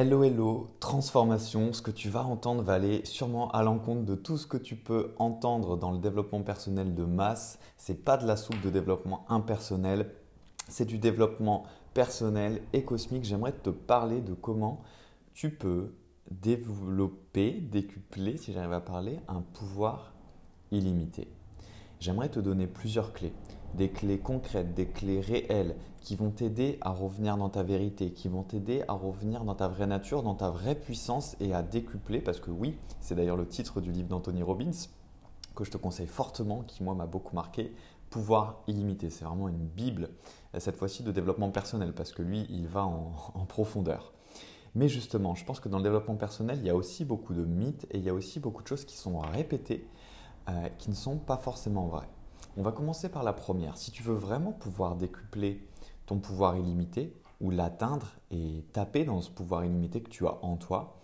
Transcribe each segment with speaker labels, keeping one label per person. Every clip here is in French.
Speaker 1: Hello hello, transformation, ce que tu vas entendre va aller sûrement à l'encontre de tout ce que tu peux entendre dans le développement personnel de masse. C'est pas de la soupe de développement impersonnel, c'est du développement personnel et cosmique. J'aimerais te parler de comment tu peux développer, décupler, si j'arrive à parler, un pouvoir illimité. J'aimerais te donner plusieurs clés des clés concrètes, des clés réelles qui vont t'aider à revenir dans ta vérité, qui vont t'aider à revenir dans ta vraie nature, dans ta vraie puissance et à décupler, parce que oui, c'est d'ailleurs le titre du livre d'Anthony Robbins que je te conseille fortement, qui moi m'a beaucoup marqué, Pouvoir illimité. C'est vraiment une bible, cette fois-ci de développement personnel, parce que lui, il va en, profondeur. Mais justement, je pense que dans le développement personnel, il y a aussi beaucoup de mythes et il y a aussi beaucoup de choses qui sont répétées, euh, qui ne sont pas forcément vraies. On va commencer par la première. Si tu veux vraiment pouvoir décupler ton pouvoir illimité ou l'atteindre et taper dans ce pouvoir illimité que tu as en toi,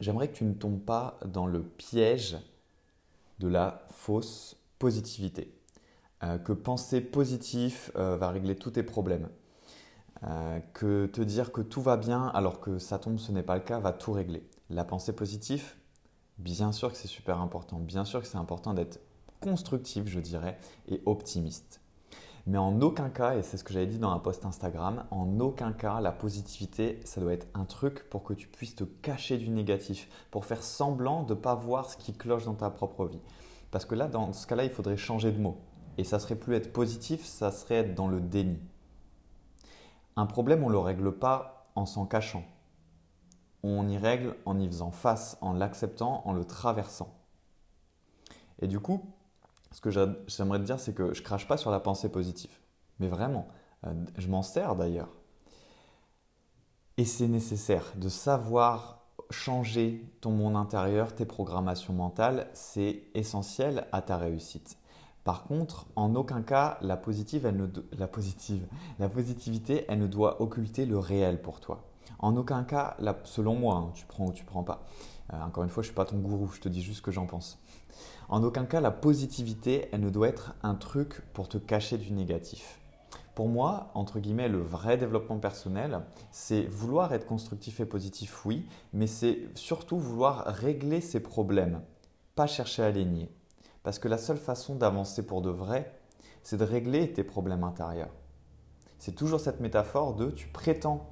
Speaker 1: j'aimerais que tu ne tombes pas dans le piège de la fausse positivité. Euh, que penser positif euh, va régler tous tes problèmes. Euh, que te dire que tout va bien alors que ça tombe, ce n'est pas le cas, va tout régler. La pensée positive, bien sûr que c'est super important. Bien sûr que c'est important d'être constructif, je dirais, et optimiste. Mais en aucun cas, et c'est ce que j'avais dit dans un post Instagram, en aucun cas la positivité, ça doit être un truc pour que tu puisses te cacher du négatif, pour faire semblant de ne pas voir ce qui cloche dans ta propre vie. Parce que là, dans ce cas-là, il faudrait changer de mot. Et ça serait plus être positif, ça serait être dans le déni. Un problème, on ne le règle pas en s'en cachant. On y règle en y faisant face, en l'acceptant, en le traversant. Et du coup, ce que j'aimerais te dire, c'est que je crache pas sur la pensée positive. Mais vraiment, euh, je m'en sers d'ailleurs. Et c'est nécessaire de savoir changer ton monde intérieur, tes programmations mentales, c'est essentiel à ta réussite. Par contre, en aucun cas, la, positive, elle ne, la, positive, la positivité, elle ne doit occulter le réel pour toi. En aucun cas, selon moi, hein, tu prends ou tu prends pas. Euh, encore une fois, je ne suis pas ton gourou, je te dis juste ce que j'en pense. En aucun cas, la positivité, elle ne doit être un truc pour te cacher du négatif. Pour moi, entre guillemets, le vrai développement personnel, c'est vouloir être constructif et positif, oui, mais c'est surtout vouloir régler ses problèmes, pas chercher à les nier. Parce que la seule façon d'avancer pour de vrai, c'est de régler tes problèmes intérieurs. C'est toujours cette métaphore de tu prétends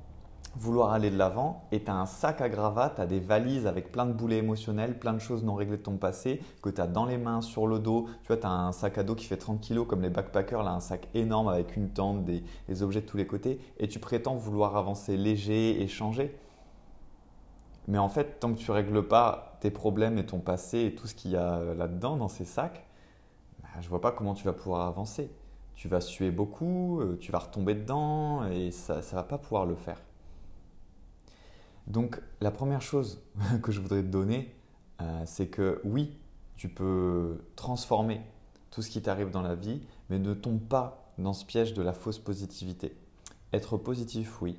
Speaker 1: vouloir aller de l'avant et tu as un sac à gravats, tu as des valises avec plein de boulets émotionnels, plein de choses non réglées de ton passé que tu as dans les mains, sur le dos. Tu vois, tu as un sac à dos qui fait 30 kg comme les backpackers, là, un sac énorme avec une tente, des, objets de tous les côtés et tu prétends vouloir avancer léger et changer. Mais en fait, tant que tu règles pas tes problèmes et ton passé et tout ce qu'il y a euh, là-dedans, dans ces sacs, bah, je vois pas comment tu vas pouvoir avancer. Tu vas suer beaucoup, euh, tu vas retomber dedans et ça ne va pas pouvoir le faire. Donc la première chose que je voudrais te donner, euh, c'est que oui, tu peux transformer tout ce qui t'arrive dans la vie, mais ne tombe pas dans ce piège de la fausse positivité. Être positif, oui,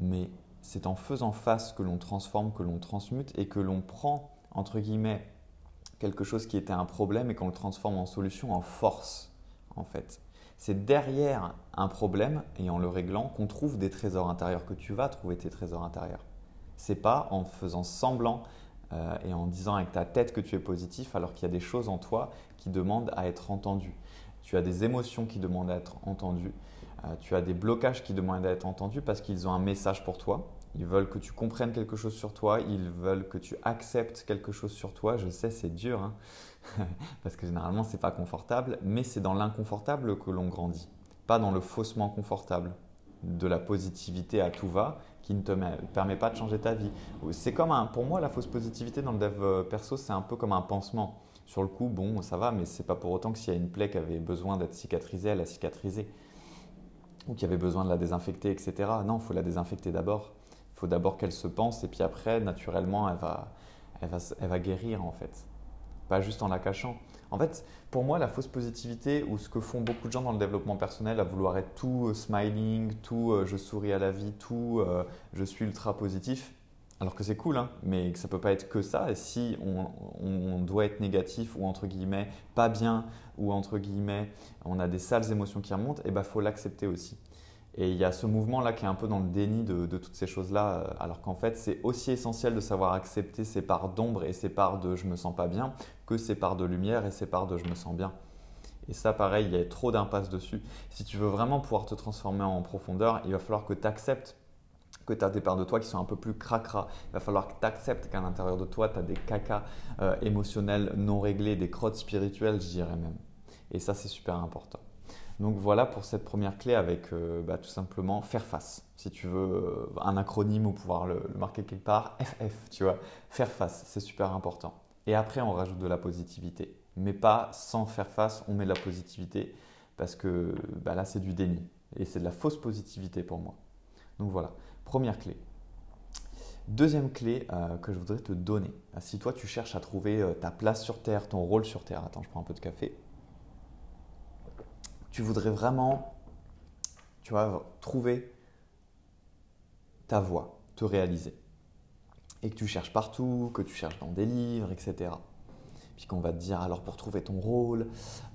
Speaker 1: mais c'est en faisant face que l'on transforme, que l'on transmute et que l'on prend, entre guillemets, quelque chose qui était un problème et qu'on le transforme en solution, en force, en fait. C'est derrière un problème et en le réglant qu'on trouve des trésors intérieurs, que tu vas trouver tes trésors intérieurs. C'est pas en faisant semblant euh, et en disant avec ta tête que tu es positif alors qu'il y a des choses en toi qui demandent à être entendues. Tu as des émotions qui demandent à être entendues. Euh, tu as des blocages qui demandent à être entendus parce qu'ils ont un message pour toi. Ils veulent que tu comprennes quelque chose sur toi, ils veulent que tu acceptes quelque chose sur toi. Je sais, c'est dur, hein parce que généralement, ce n'est pas confortable, mais c'est dans l'inconfortable que l'on grandit, pas dans le faussement confortable de la positivité à tout va qui ne te permet pas de changer ta vie. C'est comme un, pour moi, la fausse positivité dans le dev euh, perso, c'est un peu comme un pansement. Sur le coup, bon, ça va, mais c'est pas pour autant que s'il y a une plaie qui avait besoin d'être cicatrisée, elle a cicatrisé. Ou qui avait besoin de la désinfecter, etc. Non, il faut la désinfecter d'abord. Il faut d'abord qu'elle se pense et puis après, naturellement, elle va, elle va, elle va guérir en fait pas juste en la cachant. En fait, pour moi, la fausse positivité ou ce que font beaucoup de gens dans le développement personnel, à vouloir être tout euh, smiling, tout euh, je souris à la vie, tout euh, je suis ultra positif, alors que c'est cool, hein, mais que ça peut pas être que ça. Et si on, doit être négatif ou entre guillemets pas bien ou entre guillemets on a des sales émotions qui remontent, et eh ben faut l'accepter aussi. Et il y a ce mouvement-là qui est un peu dans le déni de, toutes ces choses-là, euh, alors qu'en fait, c'est aussi essentiel de savoir accepter ces parts d'ombre et ces parts de je me sens pas bien que ces parts de lumière et ces parts de je me sens bien. Et ça, pareil, il y a trop d'impasse dessus. Si tu veux vraiment pouvoir te transformer en profondeur, il va falloir que tu acceptes que tu as des parts de toi qui sont un peu plus cracra. Il va falloir que tu acceptes qu'à l'intérieur de toi, tu as des cacas euh, émotionnels non réglés, des crottes spirituelles, je dirais même. Et ça, c'est super important. Donc voilà pour cette première clé avec euh, bah, tout simplement faire face. Si tu veux euh, un acronyme ou pouvoir le, marquer quelque part, FF, tu vois, faire face, c'est super important. Et après, on rajoute de la positivité. Mais pas sans faire face, on met de la positivité parce que bah, là, c'est du déni. Et c'est de la fausse positivité pour moi. Donc voilà, première clé. Deuxième clé euh, que je voudrais te donner. Si toi, tu cherches à trouver ta place sur Terre, ton rôle sur Terre, attends, je prends un peu de café tu voudrais vraiment, tu vois, trouver ta voie, te réaliser. Et que tu cherches partout, que tu cherches dans des livres, etc puis qu'on va te dire alors pour trouver ton rôle,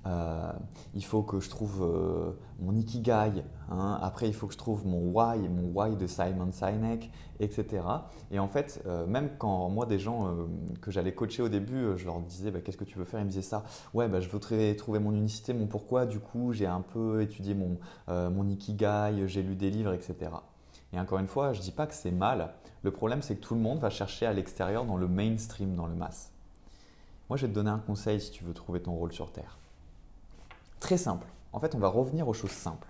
Speaker 1: euh, il faut que je trouve euh, mon ikigai, hein. après il faut que je trouve mon why, mon why de Simon Sinek, etc. Et en fait, euh, même quand moi des gens que j'allais coacher au début, je leur disais bah, qu'est-ce que tu veux faire, ils me disaient ça, ouais bah, je voudrais trouver mon unicité, mon pourquoi, du coup j'ai un peu étudié mon, mon ikigai, j'ai lu des livres, etc. Et encore une fois, je ne dis pas que c'est mal. Le problème, c'est que tout le monde va chercher à l'extérieur dans le mainstream, dans le mass. Moi, je vais te donner un conseil si tu veux trouver ton rôle sur Terre. Très simple. En fait, on va revenir aux choses simples.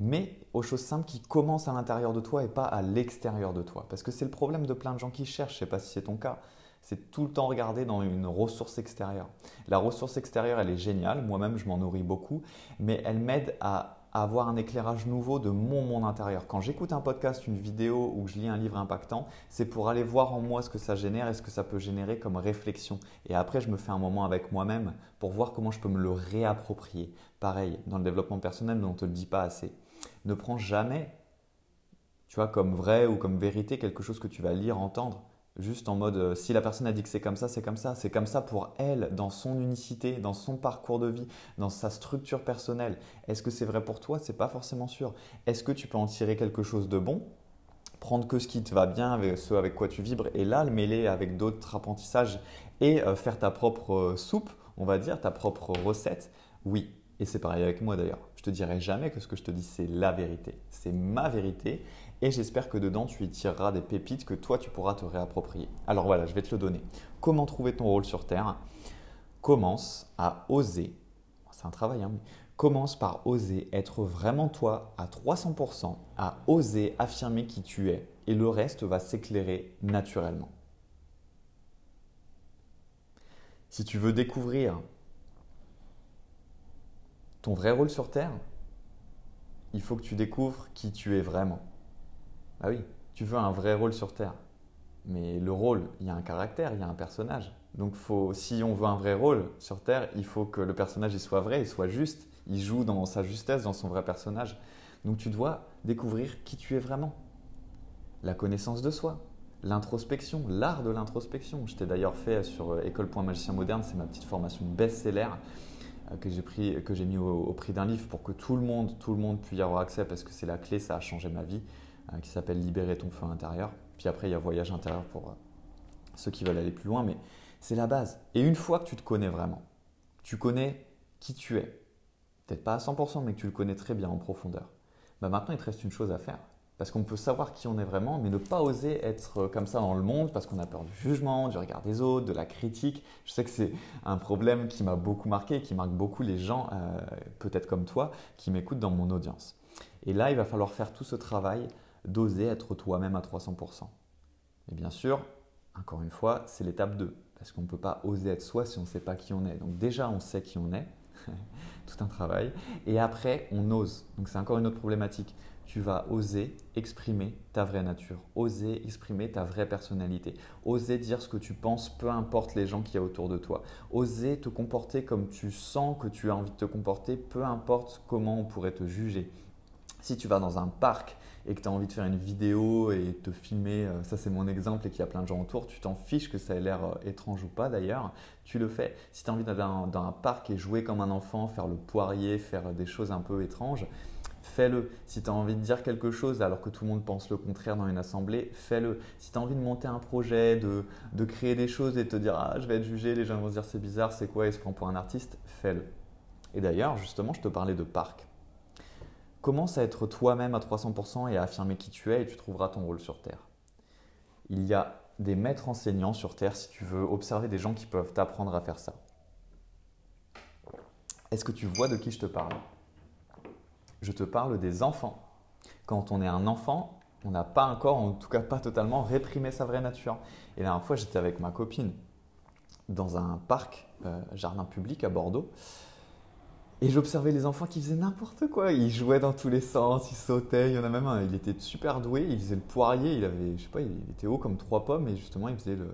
Speaker 1: Mais aux choses simples qui commencent à l'intérieur de toi et pas à l'extérieur de toi. Parce que c'est le problème de plein de gens qui cherchent, je ne sais pas si c'est ton cas, c'est tout le temps regarder dans une ressource extérieure. La ressource extérieure, elle est géniale, moi-même je m'en nourris beaucoup, mais elle m'aide à avoir un éclairage nouveau de mon monde intérieur. Quand j'écoute un podcast, une vidéo ou que je lis un livre impactant, c'est pour aller voir en moi ce que ça génère et ce que ça peut générer comme réflexion. Et après, je me fais un moment avec moi-même pour voir comment je peux me le réapproprier. Pareil, dans le développement personnel, on ne te le dit pas assez. Ne prends jamais, tu vois, comme vrai ou comme vérité quelque chose que tu vas lire, entendre. Juste en mode, euh, si la personne a dit que c'est comme ça, c'est comme ça. C'est comme ça pour elle, dans son unicité, dans son parcours de vie, dans sa structure personnelle. Est-ce que c'est vrai pour toi? C'est pas forcément sûr. Est-ce que tu peux en tirer quelque chose de bon? Prendre que ce qui te va bien, avec ce avec quoi tu vibres, et là le mêler avec d'autres apprentissages et euh, faire ta propre euh, soupe, on va dire, ta propre recette? Oui. Et c'est pareil avec moi d'ailleurs. Je te dirai jamais que ce que je te dis c'est la vérité. C'est ma vérité et j'espère que dedans tu y tireras des pépites que toi tu pourras te réapproprier. Alors voilà, je vais te le donner. Comment trouver ton rôle sur Terre? Commence à oser, c'est un travail, hein, commence par oser être vraiment toi à 300%, à oser affirmer qui tu es et le reste va s'éclairer naturellement. Si tu veux découvrir ton vrai rôle sur Terre, il faut que tu découvres qui tu es vraiment. Ah oui, tu veux un vrai rôle sur Terre. Mais le rôle, il y a un caractère, il y a un personnage. Donc faut, si on veut un vrai rôle sur Terre, il faut que le personnage soit vrai, il soit juste, il joue dans sa justesse, dans son vrai personnage. Donc tu dois découvrir qui tu es vraiment. La connaissance de soi, l'introspection, l'art de l'introspection. Je t'ai d'ailleurs fait sur euh, école.magicien moderne, c'est ma petite formation best-seller que j'ai pris, que j'ai mis au, au prix d'un livre pour que tout le monde, tout le monde puisse y avoir accès parce que c'est la clé, ça a changé ma vie. Euh, qui s'appelle Libérer ton feu intérieur. Puis après, il y a Voyage intérieur pour euh, ceux qui veulent aller plus loin, mais c'est la base. Et une fois que tu te connais vraiment, tu connais qui tu es, peut-être pas à 100%, mais que tu le connais très bien en profondeur, bah maintenant il te reste une chose à faire. Parce qu'on peut savoir qui on est vraiment, mais ne pas oser être euh, comme ça dans le monde parce qu'on a peur du jugement, du regard des autres, de la critique. Je sais que c'est un problème qui m'a beaucoup marqué, qui marque beaucoup les gens, peut-être comme toi, qui m'écoutent dans mon audience. Et là, il va falloir faire tout ce travail d'oser être toi-même à 300%. Et bien sûr, encore une fois, c'est l'étape 2, parce qu'on ne peut pas oser être soi si on ne sait pas qui on est. Donc déjà, on sait qui on est, tout un travail, et après, on ose. Donc c'est encore une autre problématique. Tu vas oser exprimer ta vraie nature, oser exprimer ta vraie personnalité, oser dire ce que tu penses, peu importe les gens qui y a autour de toi, oser te comporter comme tu sens que tu as envie de te comporter, peu importe comment on pourrait te juger. Si tu vas dans un parc et que tu as envie de faire une vidéo et te filmer, euh, ça c'est mon exemple et qu'il y a plein de gens autour, tu t'en fiches que ça ait l'air euh, étrange ou pas d'ailleurs, tu le fais. Si tu as envie d'aller dans un parc et jouer comme un enfant, faire le poirier, faire des choses un peu étranges, fais-le. Si tu as envie de dire quelque chose alors que tout le monde pense le contraire dans une assemblée, fais-le. Si tu as envie de monter un projet, de, de, créer des choses et te dire ah, je vais être jugé, les gens vont se dire c'est bizarre, c'est quoi, il se prend pour un artiste, fais-le. Et d'ailleurs, justement, je te parlais de parc. Commence à être toi-même à 300% et à affirmer qui tu es et tu trouveras ton rôle sur Terre. Il y a des maîtres enseignants sur Terre si tu veux observer des gens qui peuvent t'apprendre à faire ça. Est-ce que tu vois de qui je te parle? Je te parle des enfants. Quand on est un enfant, on n'a pas encore, en tout cas pas totalement, réprimé sa vraie nature. Et la dernière fois, j'étais avec ma copine dans un parc, euh, jardin public à Bordeaux. Et j'observais les enfants qui faisaient n'importe quoi. Ils jouaient dans tous les sens, ils sautaient. Il y en a même un, il était super doué. Il faisait le poirier. Il avait, je sais pas, il était haut comme trois pommes. Et justement, il faisait le,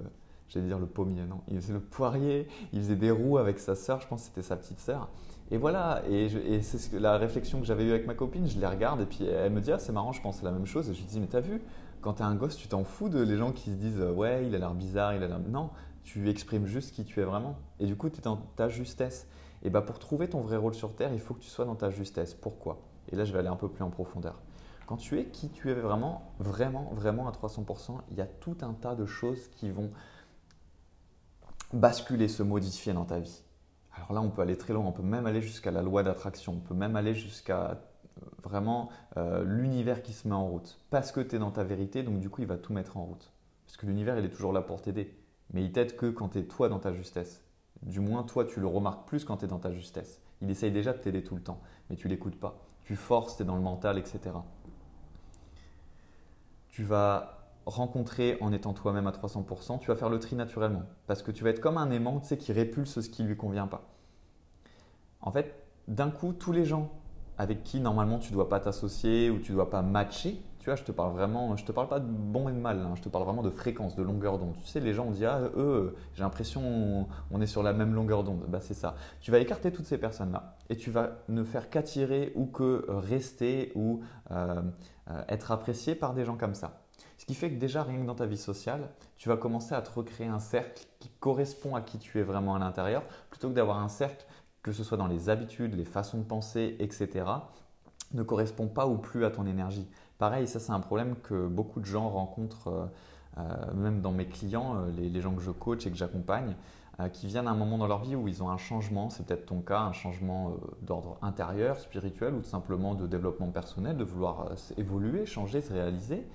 Speaker 1: j'allais dire le pommier, non. Il faisait le poirier. Il faisait des roues avec sa sœur. Je pense que c'était sa petite sœur. Et voilà. Et, c'est la réflexion que j'avais eue avec ma copine. Je les regarde et puis elle me dit, ah, c'est marrant, je pense la même chose. Et je lui dis, mais t'as vu, quand t'es un gosse, tu t'en fous de les gens qui se disent, ouais, il a l'air bizarre, il a l'air. Non, tu exprimes juste qui tu es vraiment. Et du coup, tu es dans ta justesse. Et bah pour trouver ton vrai rôle sur Terre, il faut que tu sois dans ta justesse. Pourquoi? Et là, je vais aller un peu plus en profondeur. Quand tu es qui tu es vraiment, vraiment, vraiment à 300%, il y a tout un tas de choses qui vont basculer, se modifier dans ta vie. Alors là, on peut aller très loin, on peut même aller jusqu'à la loi d'attraction, on peut même aller jusqu'à euh, vraiment euh, l'univers qui se met en route. Parce que tu es dans ta vérité, donc du coup, il va tout mettre en route. Parce que l'univers, il est toujours là pour t'aider. Mais il t'aide que quand tu es toi dans ta justesse. Du moins, toi, tu le remarques plus quand tu es dans ta justesse. Il essaye déjà de t'aider tout le temps, mais tu l'écoutes pas. Tu forces, tu es dans le mental, etc. Tu vas rencontrer en étant toi-même à 300%, tu vas faire le tri naturellement. Parce que tu vas être comme un aimant tu sais, qui répulse ce qui ne lui convient pas. En fait, d'un coup, tous les gens avec qui normalement tu ne dois pas t'associer ou tu ne dois pas matcher, tu vois, je te parle vraiment, je te parle pas de bon et de mal, hein. je te parle vraiment de fréquence, de longueur d'onde. Tu sais, les gens ont dit, ah, eux, j'ai l'impression on est sur la même longueur d'onde. Bah, c'est ça. Tu vas écarter toutes ces personnes-là et tu vas ne faire qu'attirer ou que rester ou euh, euh, être apprécié par des gens comme ça. Qui fait que déjà, rien que dans ta vie sociale, tu vas commencer à te recréer un cercle qui correspond à qui tu es vraiment à l'intérieur, plutôt que d'avoir un cercle, que ce soit dans les habitudes, les façons de penser, etc., ne correspond pas ou plus à ton énergie. Pareil, ça c'est un problème que beaucoup de gens rencontrent, euh, euh, même dans mes clients, euh, les, gens que je coach et que j'accompagne, qui viennent à un moment dans leur vie où ils ont un changement, c'est peut-être ton cas, un changement d'ordre intérieur, spirituel ou tout simplement de développement personnel, de vouloir évoluer, changer, se réaliser,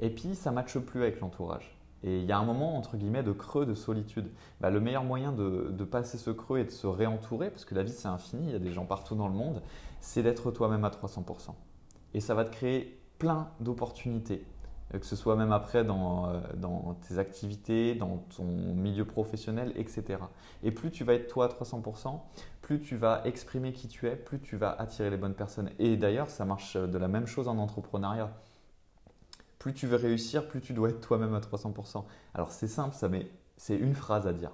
Speaker 1: et puis ça ne matche plus avec l'entourage. Et il y a un moment, entre guillemets, de creux, de solitude. Bah, le meilleur moyen de, passer ce creux et de se réentourer, parce que la vie c'est infini, il y a des gens partout dans le monde, c'est d'être toi-même à 300%. Et ça va te créer plein d'opportunités, euh, que ce soit même après dans, euh, dans, tes activités, dans ton milieu professionnel, etc. Et plus tu vas être toi à 300%, plus tu vas exprimer qui tu es, plus tu vas attirer les bonnes personnes. Et d'ailleurs, ça marche de la même chose en entrepreneuriat. Plus tu veux réussir, plus tu dois être toi-même à 300%. Alors c'est simple, ça, mais c'est une phrase à dire.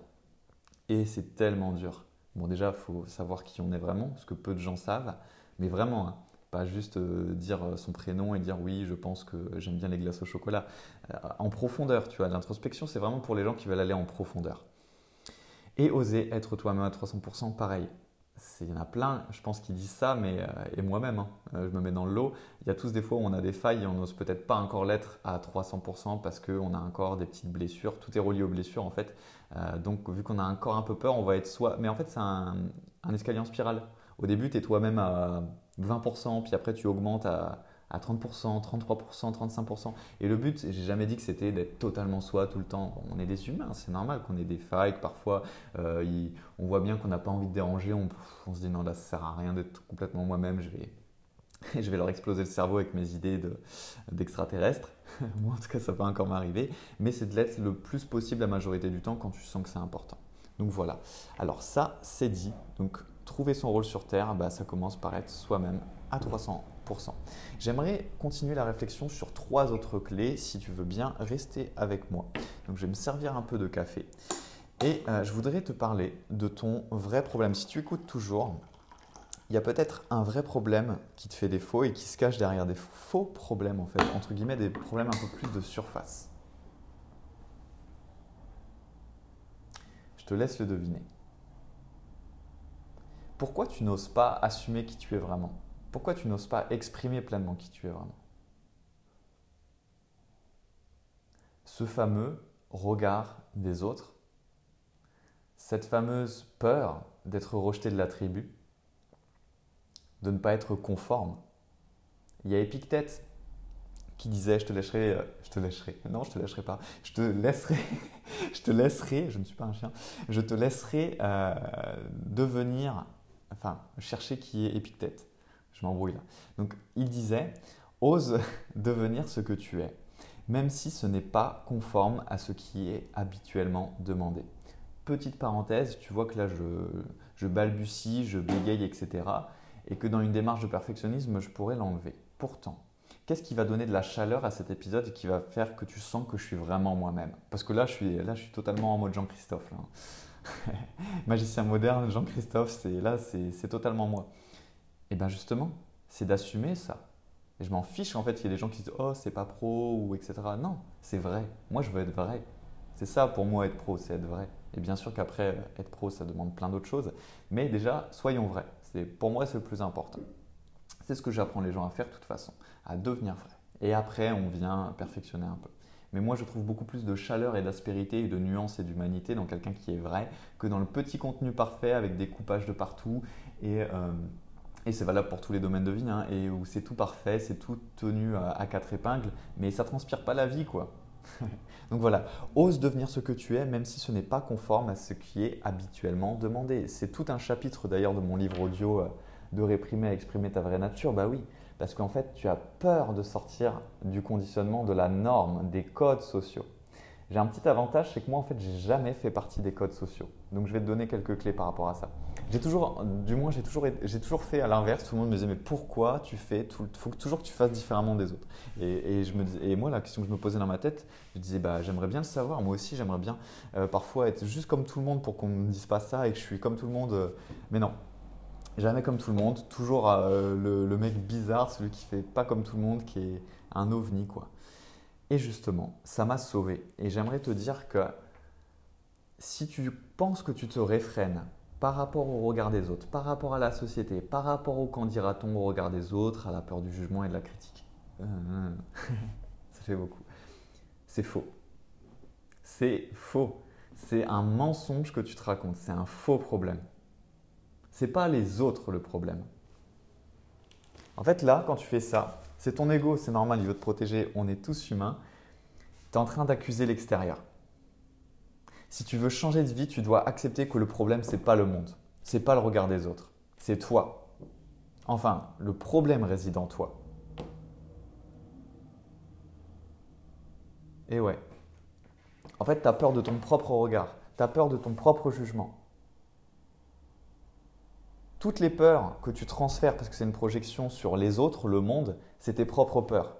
Speaker 1: Et c'est tellement dur. Bon déjà, il faut savoir qui on est vraiment, ce que peu de gens savent. Mais vraiment, hein, pas juste euh, dire euh, son prénom et dire oui, je pense que j'aime bien les glaces au chocolat. Euh, en profondeur, tu vois. L'introspection, c'est vraiment pour les gens qui veulent aller en profondeur. Et oser être toi-même à 300%, pareil. Il y en a plein, je pense, qui disent ça, mais et moi-même, hein, je me mets dans le lot. Il y a tous des fois où on a des failles et on n'ose peut-être pas encore l'être à 300% parce qu'on a encore des petites blessures. Tout est relié aux blessures en fait. donc, vu qu'on a encore un peu peur, on va être soi. Mais en fait, c'est un, un escalier en spirale. Au début, tu es toi-même à 20%, puis après tu augmentes à, 30%, 33%, 35%. Et le but, j'ai jamais dit que c'était d'être totalement soi tout le temps. On est des humains, c'est normal qu'on ait des failles, que parfois euh, on voit bien qu'on n'a pas envie de déranger, on, se dit non là ça sert à rien d'être complètement moi-même, je vais, je vais leur exploser le cerveau avec mes idées d'extraterrestres. Moi en tout cas ça peut encore m'arriver, mais c'est de l'être le plus possible la majorité du temps quand tu sens que c'est important. Donc voilà. Alors ça c'est dit. Donc trouver son rôle sur Terre, bah, ça commence par être soi-même à 300%. J'aimerais continuer la réflexion sur trois autres clés, si tu veux bien rester avec moi. Donc je vais me servir un peu de café et euh, je voudrais te parler de ton vrai problème. Si tu écoutes toujours, il y a peut-être un vrai problème qui te fait défaut et qui se cache derrière des faux problèmes, en fait, entre guillemets, des problèmes un peu plus de surface. Je te laisse le deviner. Pourquoi tu n'oses pas assumer qui tu es vraiment? Pourquoi tu n'oses pas exprimer pleinement qui tu es vraiment? Ce fameux regard des autres, cette fameuse peur d'être rejeté de la tribu, de ne pas être conforme. Il y a Épictète qui disait je te lâcherai, euh, je te lâcherai, non je te lâcherai pas, je te laisserai, je te laisserai, je ne suis pas un chien, je te laisserai euh, devenir, enfin chercher qui est Épictète, je m'embrouille là. Donc il disait ose devenir ce que tu es, même si ce n'est pas conforme à ce qui est habituellement demandé. Petite parenthèse, tu vois que là je, balbutie, je bégaye, etc. Et que dans une démarche de perfectionnisme, je pourrais l'enlever. Pourtant, qu'est-ce qui va donner de la chaleur à cet épisode et qui va faire que tu sens que je suis vraiment moi-même? Parce que là je, suis, là, je suis totalement en mode Jean-Christophe. Magicien moderne, Jean-Christophe, c'est là, c'est totalement moi. Et bien justement, c'est d'assumer ça. Et je m'en fiche en fait qu'il y ait des gens qui disent Oh, c'est pas pro ou etc. Non, c'est vrai. Moi, je veux être vrai. C'est ça pour moi être pro, c'est être vrai. Et bien sûr qu'après, être pro, ça demande plein d'autres choses. Mais déjà, soyons vrais. Pour moi, c'est le plus important. C'est ce que j'apprends les gens à faire de toute façon à devenir vrai. Et après, on vient perfectionner un peu. Mais moi, je trouve beaucoup plus de chaleur et d'aspérité et de nuance et d'humanité dans quelqu'un qui est vrai que dans le petit contenu parfait avec des coupages de partout. Et, euh, et c'est valable pour tous les domaines de vie, hein, et où c'est tout parfait, c'est tout tenu à, quatre épingles, mais ça transpire pas la vie, quoi. Donc voilà, ose devenir ce que tu es, même si ce n'est pas conforme à ce qui est habituellement demandé. C'est tout un chapitre d'ailleurs de mon livre audio euh, de réprimer exprimer ta vraie nature. Bah oui, parce qu'en fait, tu as peur de sortir du conditionnement, de la norme, des codes sociaux. J'ai un petit avantage, c'est que moi, en fait, j'ai jamais fait partie des codes sociaux. Donc, je vais te donner quelques clés par rapport à ça. J'ai toujours, du moins, j'ai toujours, j'ai toujours fait à l'inverse. Tout le monde me disait, mais pourquoi tu fais Il faut toujours que tu fasses différemment des autres. Et, je me et moi, la question que je me posais dans ma tête, je disais, bah, j'aimerais bien le savoir. Moi aussi, j'aimerais bien euh, parfois être juste comme tout le monde pour qu'on ne me dise pas ça et que je suis comme tout le monde. Euh, mais non, Jamais comme tout le monde, toujours euh, le, mec bizarre, celui qui fait pas comme tout le monde, qui est un ovni quoi. Et justement, ça m'a sauvé. Et j'aimerais te dire que si tu penses que tu te réfrènes par rapport au regard des autres, par rapport à la société, par rapport au qu'en dira-t-on au regard des autres, à la peur du jugement et de la critique, euh, ça fait beaucoup. C'est faux. C'est faux. C'est un mensonge que tu te racontes. C'est un faux problème. C'est pas les autres le problème. En fait, là, quand tu fais ça, c'est ton ego, c'est normal, il veut te protéger, on est tous humains. Tu es en train d'accuser l'extérieur. Si tu veux changer de vie, tu dois accepter que le problème, c'est pas le monde, c'est pas le regard des autres, c'est toi. Enfin, le problème réside en toi. Et ouais. En fait, tu as peur de ton propre regard, tu as peur de ton propre jugement toutes les peurs que tu transfères, parce que c'est une projection sur les autres, le monde, c'est tes propres peurs.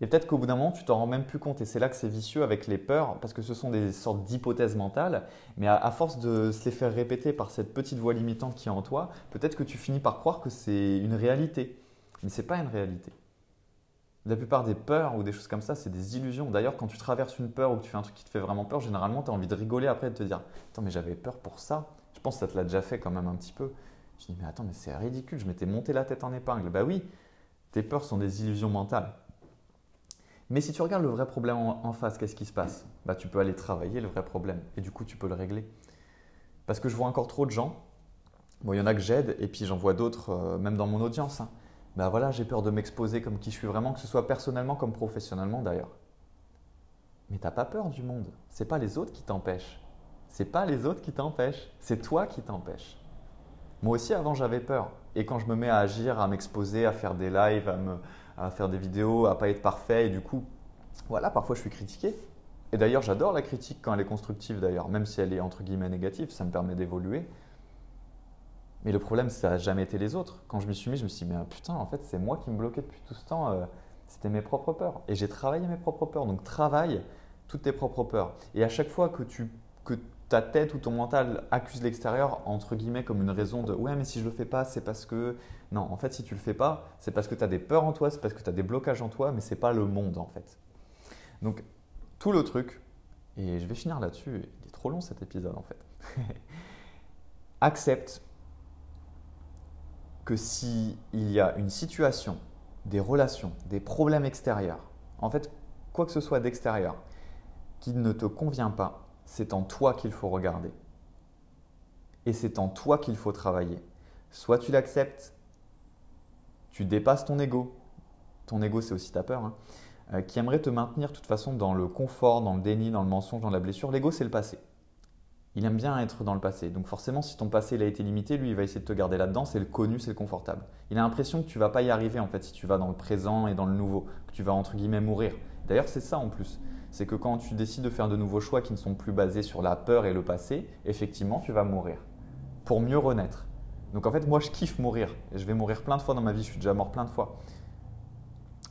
Speaker 1: Et peut-être qu'au bout d'un moment, tu t'en rends même plus compte. Et c'est là que c'est vicieux avec les peurs, parce que ce sont des sortes d'hypothèses mentales. Mais à, force de se les faire répéter par cette petite voix limitante qui est en toi, peut-être que tu finis par croire que c'est une réalité. Mais ce n'est pas une réalité. La plupart des peurs ou des choses comme ça, c'est des illusions. D'ailleurs, quand tu traverses une peur ou que tu fais un truc qui te fait vraiment peur, généralement, tu as envie de rigoler après et de te dire Attends, mais j'avais peur pour ça. Pense que ça te l'a déjà fait quand même un petit peu. Je dis, mais attends, mais c'est ridicule, je m'étais monté la tête en épingle. Bah oui, tes peurs sont des illusions mentales. Mais si tu regardes le vrai problème en, face, qu'est-ce qui se passe? Bah, Tu peux aller travailler le vrai problème et du coup, tu peux le régler. Parce que je vois encore trop de gens, bon, il y en a que j'aide et puis j'en vois d'autres, euh, même dans mon audience. Hein. Bah voilà, j'ai peur de m'exposer comme qui je suis vraiment, que ce soit personnellement comme professionnellement d'ailleurs. Mais t'as pas peur du monde, c'est pas les autres qui t'empêchent. C'est pas les autres qui t'empêchent, c'est toi qui t'empêches. Moi aussi, avant, j'avais peur. Et quand je me mets à agir, à m'exposer, à faire des lives, à, faire des vidéos, à pas être parfait, et du coup, voilà, parfois je suis critiqué. Et d'ailleurs, j'adore la critique quand elle est constructive, d'ailleurs, même si elle est entre guillemets négative, ça me permet d'évoluer. Mais le problème, ça n'a jamais été les autres. Quand je m'y suis mis, je me suis dit, mais putain, en fait, c'est moi qui me bloquais depuis tout ce temps. Euh, c'était mes propres peurs. Et j'ai travaillé mes propres peurs. Donc, travaille toutes tes propres peurs. Et à chaque fois que tu que ta tête ou ton mental accuse l'extérieur entre guillemets comme une raison de ouais mais si je le fais pas c'est parce que non en fait si tu le fais pas c'est parce que tu as des peurs en toi c'est parce que tu as des blocages en toi mais c'est pas le monde en fait. Donc tout le truc et je vais finir là-dessus il est trop long cet épisode en fait. Accepte que s'il y a une situation, des relations, des problèmes extérieurs, en fait, quoi que ce soit d'extérieur, qui ne te convient pas, c'est en toi qu'il faut regarder. Et c'est en toi qu'il faut travailler. Soit tu l'acceptes, tu dépasses ton ego. Ton ego, c'est aussi ta peur. Hein, euh, qui aimerait te maintenir de toute façon dans le confort, dans le déni, dans le mensonge, dans la blessure. L'ego, c'est le passé. Il aime bien être dans le passé. Donc forcément, si ton passé a été limité, lui, il va essayer de te garder là-dedans. C'est le connu, c'est le confortable. Il a l'impression que tu vas pas y arriver en fait si tu vas dans le présent et dans le nouveau, que tu vas entre guillemets mourir. D'ailleurs, c'est ça en plus. C'est que quand tu décides de faire de nouveaux choix qui ne sont plus basés sur la peur et le passé, effectivement, tu vas mourir pour mieux renaître. Donc en fait, moi, je kiffe mourir. Et je vais mourir plein de fois dans ma vie. Je suis déjà mort plein de fois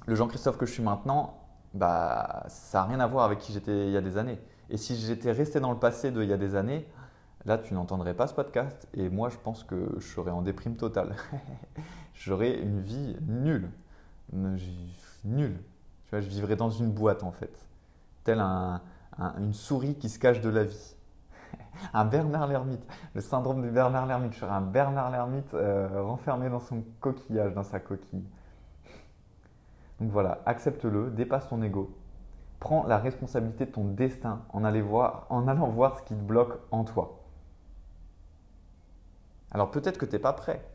Speaker 1: le Jean-Christophe que je suis maintenant, bah, ça n'a rien à voir avec qui j'étais il y a des années. Et si j'étais resté dans le passé de il y a des années, là, tu n'entendrais pas ce podcast. Et moi, je pense que je serais en déprime totale. J'aurais une vie nulle. Nulle. Tu vois, je vivrais dans une boîte, en fait. Telle une souris qui se cache de la vie. un Bernard l'ermite. Le syndrome de Bernard l'ermite. Je serais un Bernard l'ermite euh, renfermé dans son coquillage, dans sa coquille. Donc voilà, accepte-le, dépasse ton ego. Prends la responsabilité de ton destin en, voir, en allant voir ce qui te bloque en toi. Alors peut-être que tu n'es pas prêt.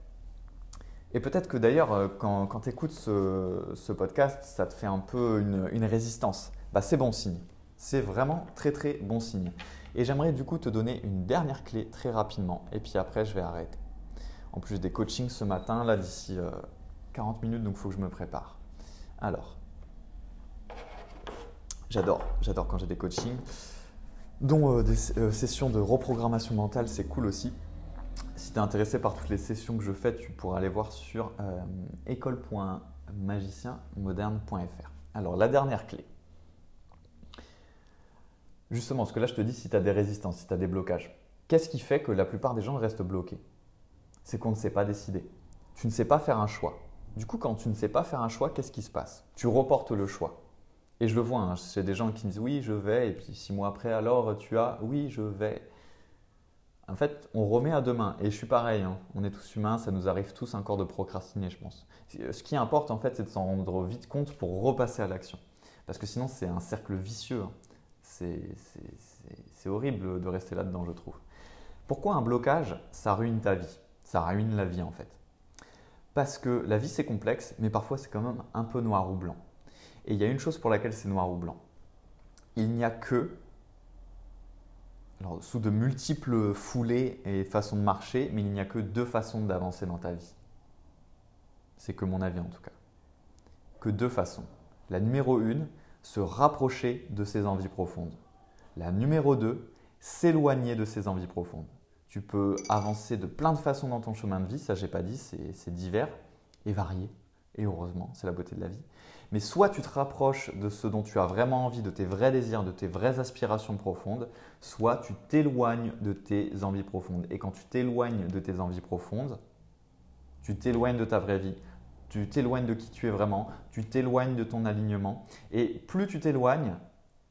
Speaker 1: Et peut-être que d'ailleurs, euh, quand, tu écoutes ce, podcast, ça te fait un peu une, résistance. Bah, c'est bon signe. C'est vraiment très très bon signe. Et j'aimerais du coup te donner une dernière clé très rapidement. Et puis après, je vais arrêter. En plus, des coachings ce matin, là, d'ici 40 euh, minutes, donc il faut que je me prépare. Alors, j'adore, j'adore quand j'ai des coachings, dont euh, des euh, sessions de reprogrammation mentale, c'est cool aussi. Si tu es intéressé par toutes les sessions que je fais, tu pourras aller voir sur euh, école.magicienmoderne.fr. Alors, la dernière clé. Justement, parce que là, je te dis si tu as des résistances, si tu as des blocages. Qu'est-ce qui fait que la plupart des gens restent bloqués? C'est qu'on ne sait pas décider. Tu ne sais pas faire un choix. Du coup, quand tu ne sais pas faire un choix, qu'est-ce qui se passe? Tu reportes le choix. Et je le vois, hein, c'est des gens qui me disent oui, je vais, et puis six mois après, alors tu as oui, je vais. En fait, on remet à demain. Et je suis pareil, hein. on est tous humains, ça nous arrive tous encore de procrastiner, je pense. Ce qui importe, en fait, c'est de s'en rendre vite compte pour repasser à l'action. Parce que sinon, c'est un cercle vicieux. Hein. C'est horrible de rester là-dedans, je trouve. Pourquoi un blocage, ça ruine ta vie? Ça ruine la vie, en fait. Parce que la vie c'est complexe, mais parfois c'est quand même un peu noir ou blanc. Et il y a une chose pour laquelle c'est noir ou blanc. Il n'y a que, alors, sous de multiples foulées et façons de marcher, mais il n'y a que deux façons d'avancer dans ta vie. C'est que mon avis en tout cas. Que deux façons. La numéro une, se rapprocher de ses envies profondes. La numéro deux, s'éloigner de ses envies profondes. Tu peux avancer de plein de façons dans ton chemin de vie, ça j'ai pas dit, c'est divers et varié. Et heureusement, c'est la beauté de la vie. Mais soit tu te rapproches de ce dont tu as vraiment envie, de tes vrais désirs, de tes vraies aspirations profondes, soit tu t'éloignes de tes envies profondes. Et quand tu t'éloignes de tes envies profondes, tu t'éloignes de ta vraie vie, tu t'éloignes de qui tu es vraiment, tu t'éloignes de ton alignement. Et plus tu t'éloignes,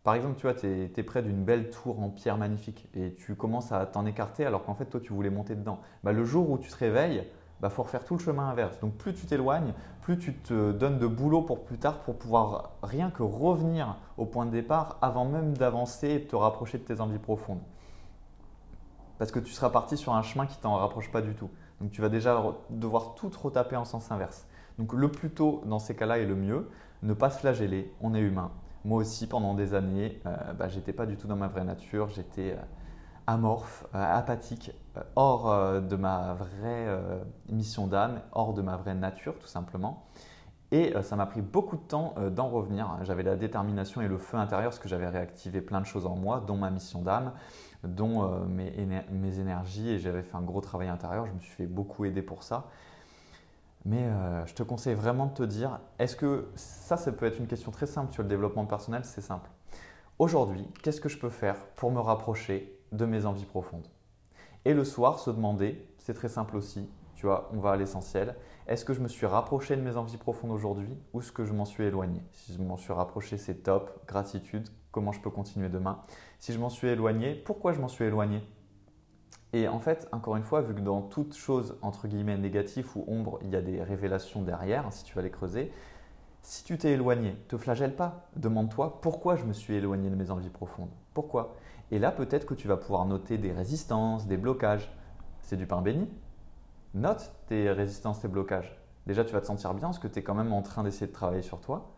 Speaker 1: par exemple, tu vois, tu es, près d'une belle tour en pierre magnifique et tu commences à t'en écarter alors qu'en fait, toi, tu voulais monter dedans. Bah, le jour où tu te réveilles, il bah, faut refaire tout le chemin inverse. Donc, plus tu t'éloignes, plus tu te donnes de boulot pour plus tard pour pouvoir rien que revenir au point de départ avant même d'avancer et de te rapprocher de tes envies profondes. Parce que tu seras parti sur un chemin qui t'en rapproche pas du tout. Donc, tu vas déjà devoir tout retaper en sens inverse. Donc, le plus tôt dans ces cas-là est le mieux. Ne pas se flageller, on est humain moi aussi, pendant des années, euh, bah, j'étais pas du tout dans ma vraie nature. J'étais euh, amorphe, euh, apathique, hors de ma vraie mission d'âme, hors de ma vraie nature, tout simplement. Et ça m'a pris beaucoup de temps d'en revenir. J'avais la détermination et le feu intérieur parce que j'avais réactivé plein de choses en moi, dont ma mission d'âme, dont mes, mes, énergies. Et j'avais fait un gros travail intérieur. Je me suis fait beaucoup aider pour ça. Mais euh, je te conseille vraiment de te dire, est-ce que ça, ça peut être une question très simple sur le développement personnel, c'est simple. Aujourd'hui, qu'est-ce que je peux faire pour me rapprocher de mes envies profondes? Et le soir, se demander, c'est très simple aussi, tu vois, on va à l'essentiel. Est-ce que je me suis rapproché de mes envies profondes aujourd'hui ou est-ce que je m'en suis éloigné? Si je m'en suis rapproché, c'est top, gratitude, comment je peux continuer demain? Si je m'en suis éloigné, pourquoi je m'en suis éloigné? Et en fait, encore une fois, vu que dans toute chose entre guillemets négative ou ombre, il y a des révélations derrière, si tu vas les creuser, si tu t'es éloigné, te flagelle pas. Demande-toi pourquoi je me suis éloigné de mes envies profondes. Pourquoi? Et là, peut-être que tu vas pouvoir noter des résistances, des blocages. C'est du pain béni. Note tes résistances, tes blocages. Déjà, tu vas te sentir bien parce que tu es quand même en train d'essayer de travailler sur toi.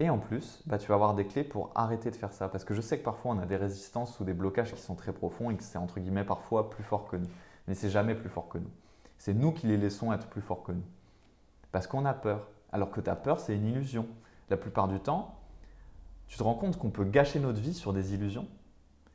Speaker 1: Et en plus, bah, tu vas avoir des clés pour arrêter de faire ça. Parce que je sais que parfois on a des résistances ou des blocages qui sont très profonds et que c'est entre guillemets parfois plus fort que nous. Mais c'est jamais plus fort que nous. C'est nous qui les laissons être plus forts que nous. Parce qu'on a peur. Alors que ta peur, c'est une illusion. La plupart du temps, tu te rends compte qu'on peut gâcher notre vie sur des illusions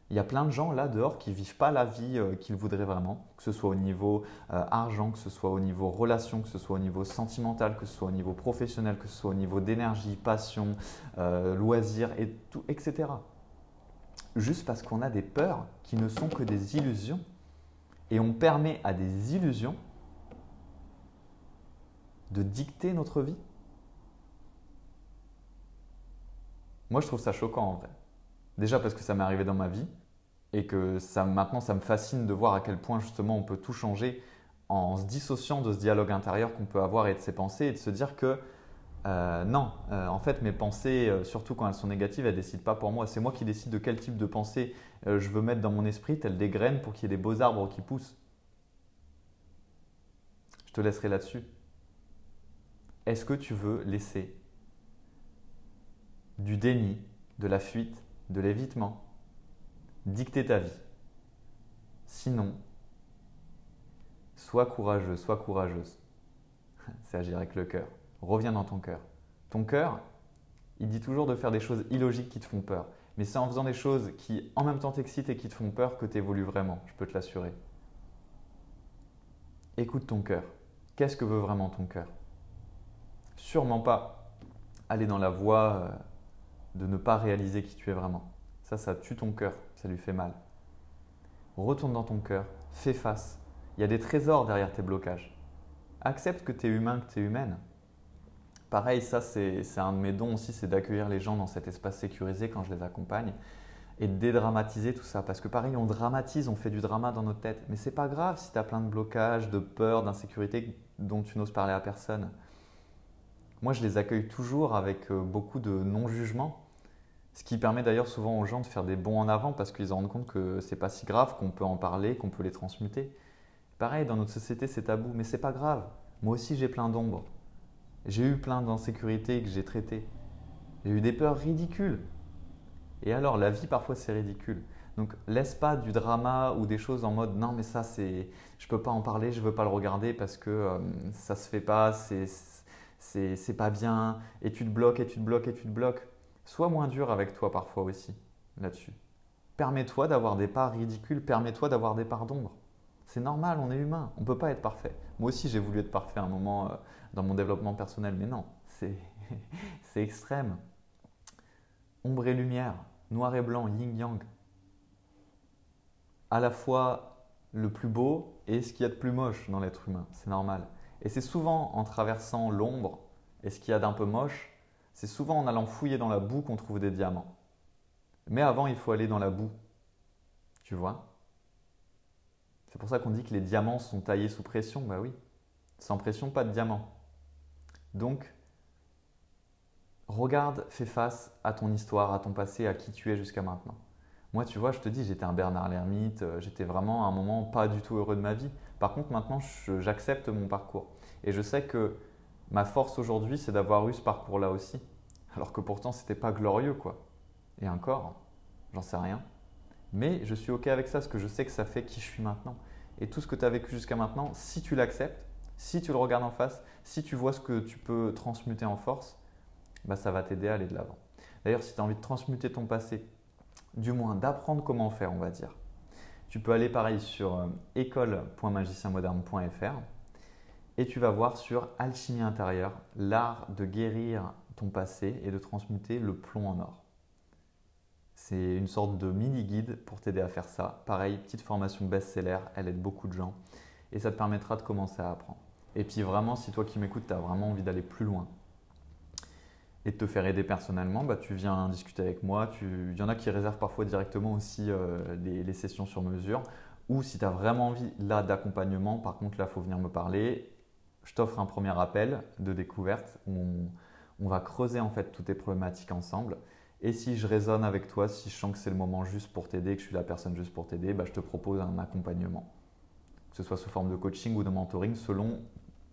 Speaker 1: il y a plein de gens là dehors qui vivent pas la vie euh, qu'ils voudraient vraiment, que ce soit au niveau euh, argent, que ce soit au niveau relation, que ce soit au niveau sentimental, que ce soit au niveau professionnel, que ce soit au niveau d'énergie, passion, euh, loisirs, et tout, etc. Juste parce qu'on a des peurs qui ne sont que des illusions et on permet à des illusions de dicter notre vie. Moi, je trouve ça choquant en vrai. Déjà parce que ça m'est arrivé dans ma vie, et que maintenant ça me fascine de voir à quel point justement on peut tout changer en se dissociant de ce dialogue intérieur qu'on peut avoir et de ses pensées et de se dire que euh, non, euh, en fait mes pensées, euh, surtout quand elles sont négatives, elles ne décident pas pour moi. C'est moi qui décide de quel type de pensée je veux mettre dans mon esprit, telles des graines pour qu'il y ait des beaux arbres qui poussent. Je te laisserai là-dessus. Est-ce que tu veux laisser du déni, de la fuite, de l'évitement, dicter ta vie. Sinon, sois courageux, sois courageuse. C'est agir avec le cœur. Reviens dans ton cœur. Ton cœur, il dit toujours de faire des choses illogiques qui te font peur. Mais c'est en faisant des choses qui en même temps t'excitent et qui te font peur que tu évolues vraiment, je peux te l'assurer. Écoute ton cœur. Qu'est-ce que veut vraiment ton cœur? Sûrement pas aller dans la voie euh, de ne pas réaliser qui tu es vraiment. Ça, ça tue ton cœur, ça lui fait mal. Retourne dans ton cœur, fais face. Il y a des trésors derrière tes blocages. Accepte que tu es humain, que tu es humaine. Pareil, ça c'est un de mes dons aussi, c'est d'accueillir les gens dans cet espace sécurisé quand je les accompagne et de dédramatiser tout ça. Parce que pareil, on dramatise, on fait du drama dans notre tête. Mais c'est pas grave si tu as plein de blocages, de peur, d'insécurité dont tu n'oses parler à personne. Moi, je les accueille toujours avec euh, beaucoup de non-jugement ce qui permet d'ailleurs souvent aux gens de faire des bons en avant parce qu'ils se rendent compte que c'est pas si grave, qu'on peut en parler, qu'on peut les transmuter. Pareil, dans notre société, c'est tabou, mais c'est pas grave. Moi aussi, j'ai plein d'ombres. J'ai eu plein d'insécurités que j'ai traitées. J'ai eu des peurs ridicules. Et alors, la vie, parfois, c'est ridicule. Donc, laisse pas du drama ou des choses en mode non, mais ça, c'est, je peux pas en parler, je veux pas le regarder parce que euh, ça se fait pas, c'est, c'est pas bien, et tu te bloques, et tu te bloques, et tu te bloques. Sois moins dur avec toi parfois aussi là-dessus. Permets-toi d'avoir des parts ridicules, permets-toi d'avoir des parts d'ombre. C'est normal, on est humain, on ne peut pas être parfait. Moi aussi, j'ai voulu être parfait à un moment euh, dans mon développement personnel, mais non, c'est extrême. Ombre et lumière, noir et blanc, yin-yang. À la fois le plus beau et ce qu'il y a de plus moche dans l'être humain, c'est normal. Et c'est souvent en traversant l'ombre et ce qu'il y a d'un peu moche c'est souvent en allant fouiller dans la boue qu'on trouve des diamants. Mais avant, il faut aller dans la boue. Tu vois? C'est pour ça qu'on dit que les diamants sont taillés sous pression. Bah oui. Sans pression, pas de diamant. Donc, regarde, fais face à ton histoire, à ton passé, à qui tu es jusqu'à maintenant. Moi, tu vois, je te dis, j'étais un Bernard l'ermite, euh, j'étais vraiment à un moment pas du tout heureux de ma vie. Par contre, maintenant, j'accepte mon parcours. Et je sais que Ma force aujourd'hui, c'est d'avoir eu ce parcours-là aussi. Alors que pourtant, c'était pas glorieux, quoi. Et encore, j'en sais rien. Mais je suis OK avec ça, parce que je sais que ça fait qui je suis maintenant. Et tout ce que tu as vécu jusqu'à maintenant, si tu l'acceptes, si tu le regardes en face, si tu vois ce que tu peux transmuter en force, bah ça va t'aider à aller de l'avant. D'ailleurs, si tu as envie de transmuter ton passé, du moins d'apprendre comment faire, on va dire, tu peux aller pareil sur euh, école.magicienmoderne.fr et tu vas voir sur Alchimie intérieure, l'art de guérir ton passé et de transmuter le plomb en or. C'est une sorte de mini-guide pour t'aider à faire ça. Pareil, petite formation best-seller, elle aide beaucoup de gens et ça te permettra de commencer à apprendre. Et puis vraiment, si toi qui m'écoutes, tu as vraiment envie d'aller plus loin et de te faire aider personnellement, bah, tu viens discuter avec moi. Il y en a qui réservent parfois directement aussi euh, les, sessions sur mesure Ou si tu as vraiment envie là d'accompagnement, par contre là, il faut venir me parler. Je t'offre un premier appel de découverte où on, va creuser en fait toutes tes problématiques ensemble. Et si je résonne avec toi, si je sens que c'est le moment juste pour t'aider, que je suis la personne juste pour t'aider, bah, je te propose un accompagnement. Que ce soit sous forme de coaching ou de mentoring selon,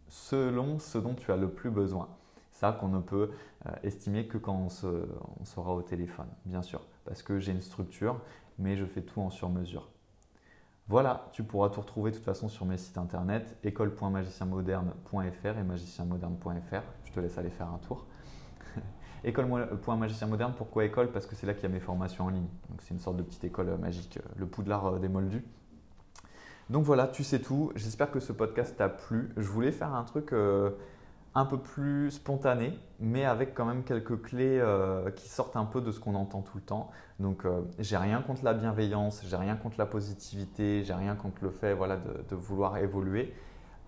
Speaker 1: selon ce dont tu as le plus besoin. Ça qu'on ne peut euh, estimer que quand on, on sera au téléphone, bien sûr, parce que j'ai une structure, mais je fais tout en sur-mesure. Voilà, tu pourras tout retrouver de toute façon sur mes sites internet école.magicienmoderne.fr et magicienmoderne.fr. Je te laisse aller faire un tour. école.magicienmoderne, pourquoi école? Parce que c'est là qu'il y a mes formations en ligne. Donc c'est une sorte de petite école euh, magique, euh, le poudlard euh, des moldus. Donc voilà, tu sais tout. J'espère que ce podcast t'a plu. Je voulais faire un truc un peu plus spontané, mais avec quand même quelques clés euh, qui sortent un peu de ce qu'on entend tout le temps. Donc, euh, j'ai rien contre la bienveillance, j'ai rien contre la positivité, j'ai rien contre le fait voilà, de, vouloir évoluer.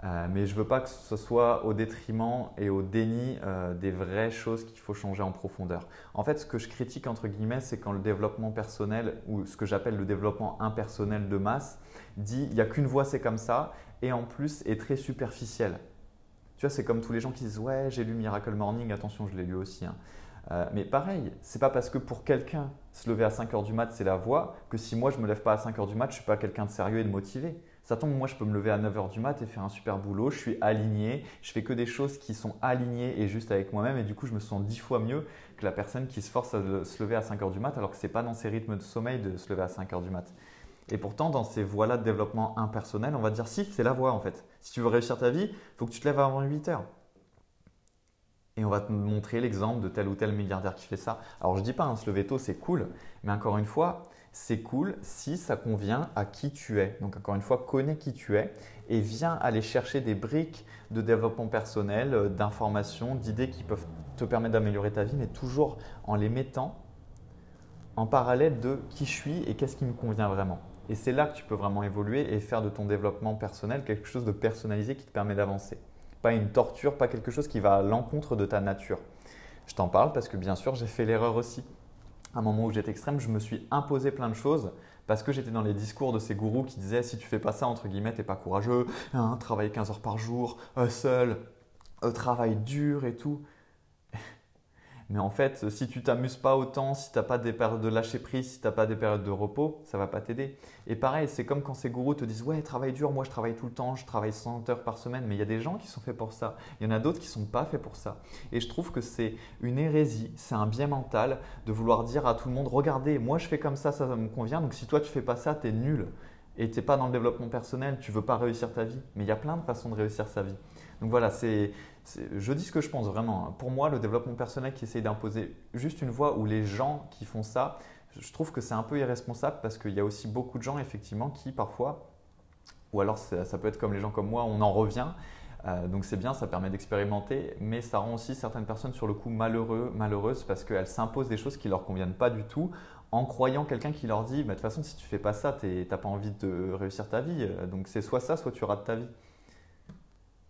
Speaker 1: Euh, mais je veux pas que ce soit au détriment et au déni des vraies choses qu'il faut changer en profondeur. En fait, ce que je critique entre guillemets, c'est quand le développement personnel ou ce que j'appelle le développement impersonnel de masse dit il n'y a qu'une voie, c'est comme ça, et en plus est très superficiel. Tu vois, c'est comme tous les gens qui disent Ouais, j'ai lu Miracle Morning, attention, je l'ai lu aussi. Hein. Euh, mais pareil, c'est pas parce que pour quelqu'un, se lever à 5 h du mat, c'est la voie, que si moi je me lève pas à 5 h du mat, je suis pas quelqu'un de sérieux et de motivé. Ça tombe, moi je peux me lever à 9 h du mat et faire un super boulot, je suis aligné, je fais que des choses qui sont alignées et juste avec moi-même, et du coup je me sens dix fois mieux que la personne qui se force à se lever à 5 h du mat, alors que c'est pas dans ses rythmes de sommeil de se lever à 5 h du mat. Et pourtant, dans ces voies-là de développement impersonnel, on va dire si, c'est la voie en fait. Si tu veux réussir ta vie, il faut que tu te lèves avant 8 heures. Et on va te montrer l'exemple de tel ou tel milliardaire qui fait ça. Alors je dis pas, hein, se lever tôt, c'est cool, mais encore une fois, c'est cool si ça convient à qui tu es. Donc encore une fois, connais qui tu es et viens aller chercher des briques de développement personnel, euh, d'informations, d'idées qui peuvent te permettre d'améliorer ta vie, mais toujours en les mettant en parallèle de qui je suis et qu'est-ce qui me convient vraiment. Et c'est là que tu peux vraiment évoluer et faire de ton développement personnel quelque chose de personnalisé qui te permet d'avancer. Pas une torture, pas quelque chose qui va à l'encontre de ta nature. Je t'en parle parce que bien sûr, j'ai fait l'erreur aussi. À un moment où j'étais extrême, je me suis imposé plein de choses parce que j'étais dans les discours de ces gourous qui disaient si tu fais pas ça, entre guillemets, t'es pas courageux, hein, travaille 15 heures par jour, euh, seul, euh, travail dur et tout. Mais en fait, si tu t'amuses pas autant, si tu n'as pas des périodes de lâcher prise, si tu n'as pas des périodes de repos, ça va pas t'aider. Et pareil, c'est comme quand ces gourous te disent Ouais, travaille dur, moi je travaille tout le temps, je travaille 100 heures par semaine. Mais il y a des gens qui sont faits pour ça. Il y en a d'autres qui sont pas faits pour ça. Et je trouve que c'est une hérésie, c'est un bien mental de vouloir dire à tout le monde Regardez, moi je fais comme ça, ça, me convient. Donc si toi tu fais pas ça, tu es nul. Et tu n'es pas dans le développement personnel, tu veux pas réussir ta vie. Mais il y a plein de façons de réussir sa vie. Donc voilà, c'est je dis ce que je pense vraiment. Pour moi, le développement personnel qui essaye d'imposer juste une voie où les gens qui font ça, je trouve que c'est un peu irresponsable parce qu'il y a aussi beaucoup de gens effectivement qui parfois, ou alors ça, peut être comme les gens comme moi, on en revient. Euh, donc c'est bien, ça permet d'expérimenter, mais ça rend aussi certaines personnes sur le coup malheureux, malheureuses parce qu'elles s'imposent des choses qui leur conviennent pas du tout en croyant quelqu'un qui leur dit de toute façon si tu fais pas ça, tu n'as pas envie de réussir ta vie, donc c'est soit ça, soit tu rates ta vie.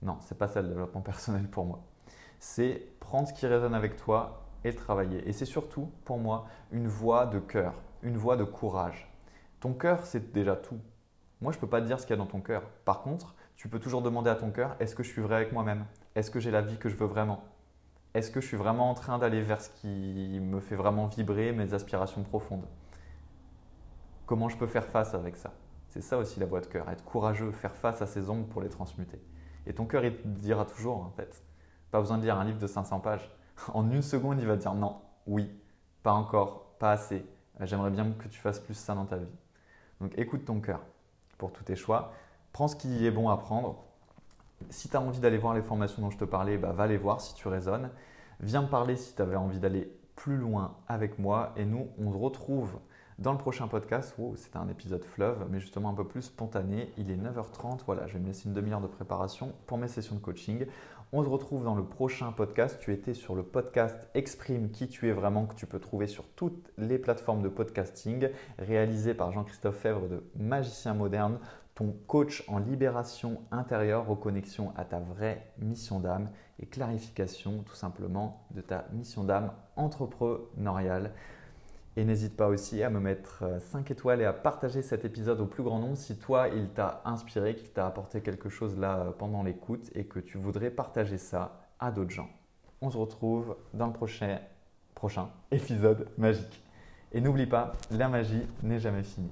Speaker 1: Non, c'est pas ça le développement personnel pour moi. C'est prendre ce qui résonne avec toi et travailler. Et c'est surtout pour moi une voie de cœur, une voie de courage. Ton cœur, c'est déjà tout. Moi, je ne peux pas te dire ce qu'il y a dans ton cœur. Par contre, tu peux toujours demander à ton cœur, est-ce que je suis vrai avec moi-même? Est-ce que j'ai la vie que je veux vraiment? Est-ce que je suis vraiment en train d'aller vers ce qui me fait vraiment vibrer mes aspirations profondes? Comment je peux faire face avec ça? C'est ça aussi la voie de cœur, être courageux, faire face à ces ombres pour les transmuter. Et ton cœur, il te dira toujours, en fait. Pas besoin de lire un livre de 500 pages. En une seconde, il va te dire non, oui, pas encore, pas assez. J'aimerais bien que tu fasses plus ça dans ta vie. Donc écoute ton cœur pour tous tes choix. Prends ce qui est bon à prendre. Si tu as envie d'aller voir les formations dont je te parlais, bah, va les voir si tu raisonnes. Viens me parler si tu avais envie d'aller plus loin avec moi. Et nous, on se retrouve dans le prochain podcast, c'est c'était un épisode fleuve, mais justement un peu plus spontané. Il est 9h30, voilà, je vais me laisser une demi-heure de préparation pour mes sessions de coaching. On se retrouve dans le prochain podcast. Tu étais sur le podcast Exprime qui tu es vraiment, que tu peux trouver sur toutes les plateformes de podcasting, réalisé par Jean-Christophe Fèvre de Magicien Moderne, ton coach en libération intérieure, reconnexion à ta vraie mission d'âme et clarification tout simplement de ta mission d'âme entrepreneuriale. Et n'hésite pas aussi à me mettre 5 étoiles et à partager cet épisode au plus grand nombre si toi, il t'a inspiré, qu'il t'a apporté quelque chose là pendant l'écoute et que tu voudrais partager ça à d'autres gens. On se retrouve dans le prochain, prochain épisode magique. Et n'oublie pas, la magie n'est jamais finie.